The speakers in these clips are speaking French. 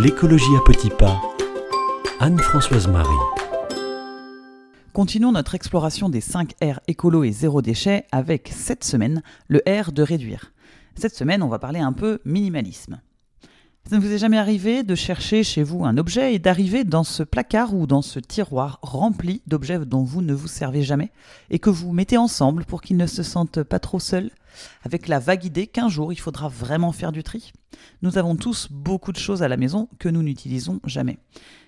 L'écologie à petits pas. Anne-Françoise Marie. Continuons notre exploration des 5 R écolo et zéro déchet avec cette semaine le R de réduire. Cette semaine, on va parler un peu minimalisme. Ça ne vous est jamais arrivé de chercher chez vous un objet et d'arriver dans ce placard ou dans ce tiroir rempli d'objets dont vous ne vous servez jamais et que vous mettez ensemble pour qu'ils ne se sentent pas trop seuls, avec la vague idée qu'un jour il faudra vraiment faire du tri Nous avons tous beaucoup de choses à la maison que nous n'utilisons jamais.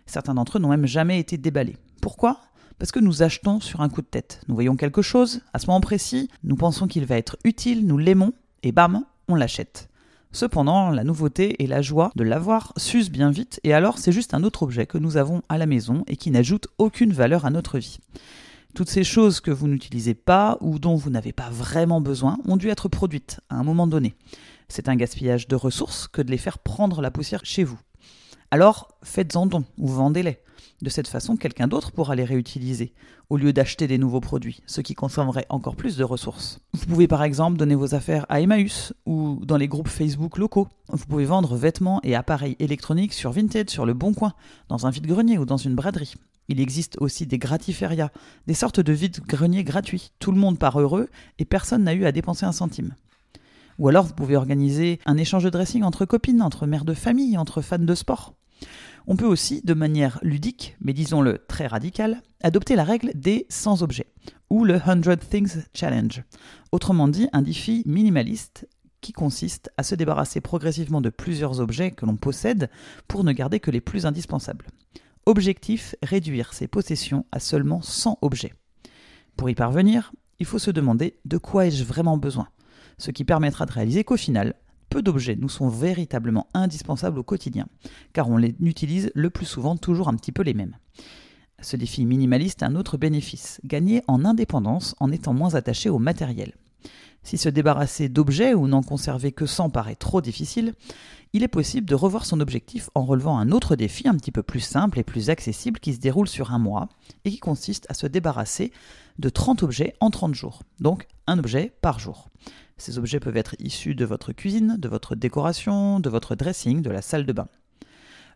Certains d'entre eux n'ont même jamais été déballés. Pourquoi? Parce que nous achetons sur un coup de tête. Nous voyons quelque chose, à ce moment précis, nous pensons qu'il va être utile, nous l'aimons, et bam, on l'achète. Cependant, la nouveauté et la joie de l'avoir s'usent bien vite, et alors c'est juste un autre objet que nous avons à la maison et qui n'ajoute aucune valeur à notre vie. Toutes ces choses que vous n'utilisez pas ou dont vous n'avez pas vraiment besoin ont dû être produites à un moment donné. C'est un gaspillage de ressources que de les faire prendre la poussière chez vous. Alors faites-en don ou vendez-les. De cette façon, quelqu'un d'autre pourra les réutiliser, au lieu d'acheter des nouveaux produits, ce qui consommerait encore plus de ressources. Vous pouvez par exemple donner vos affaires à Emmaüs ou dans les groupes Facebook locaux. Vous pouvez vendre vêtements et appareils électroniques sur Vinted, sur le Bon Coin, dans un vide-grenier ou dans une braderie. Il existe aussi des gratiférias, des sortes de vide-greniers gratuits. Tout le monde part heureux et personne n'a eu à dépenser un centime. Ou alors vous pouvez organiser un échange de dressing entre copines, entre mères de famille, entre fans de sport. On peut aussi, de manière ludique, mais disons-le très radicale, adopter la règle des 100 objets, ou le 100 Things Challenge. Autrement dit, un défi minimaliste qui consiste à se débarrasser progressivement de plusieurs objets que l'on possède pour ne garder que les plus indispensables. Objectif, réduire ses possessions à seulement 100 objets. Pour y parvenir, il faut se demander de quoi ai-je vraiment besoin, ce qui permettra de réaliser qu'au final, peu d'objets nous sont véritablement indispensables au quotidien, car on les utilise le plus souvent toujours un petit peu les mêmes. Ce défi minimaliste a un autre bénéfice, gagner en indépendance en étant moins attaché au matériel. Si se débarrasser d'objets ou n'en conserver que 100 paraît trop difficile, il est possible de revoir son objectif en relevant un autre défi un petit peu plus simple et plus accessible qui se déroule sur un mois et qui consiste à se débarrasser de 30 objets en 30 jours, donc un objet par jour. Ces objets peuvent être issus de votre cuisine, de votre décoration, de votre dressing, de la salle de bain.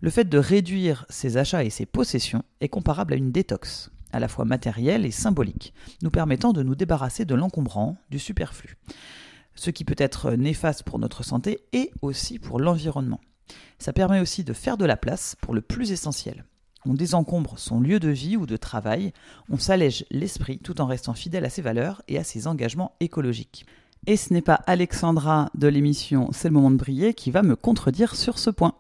Le fait de réduire ses achats et ses possessions est comparable à une détox, à la fois matérielle et symbolique, nous permettant de nous débarrasser de l'encombrant, du superflu, ce qui peut être néfaste pour notre santé et aussi pour l'environnement. Ça permet aussi de faire de la place pour le plus essentiel. On désencombre son lieu de vie ou de travail, on s'allège l'esprit tout en restant fidèle à ses valeurs et à ses engagements écologiques. Et ce n'est pas Alexandra de l'émission C'est le moment de briller qui va me contredire sur ce point.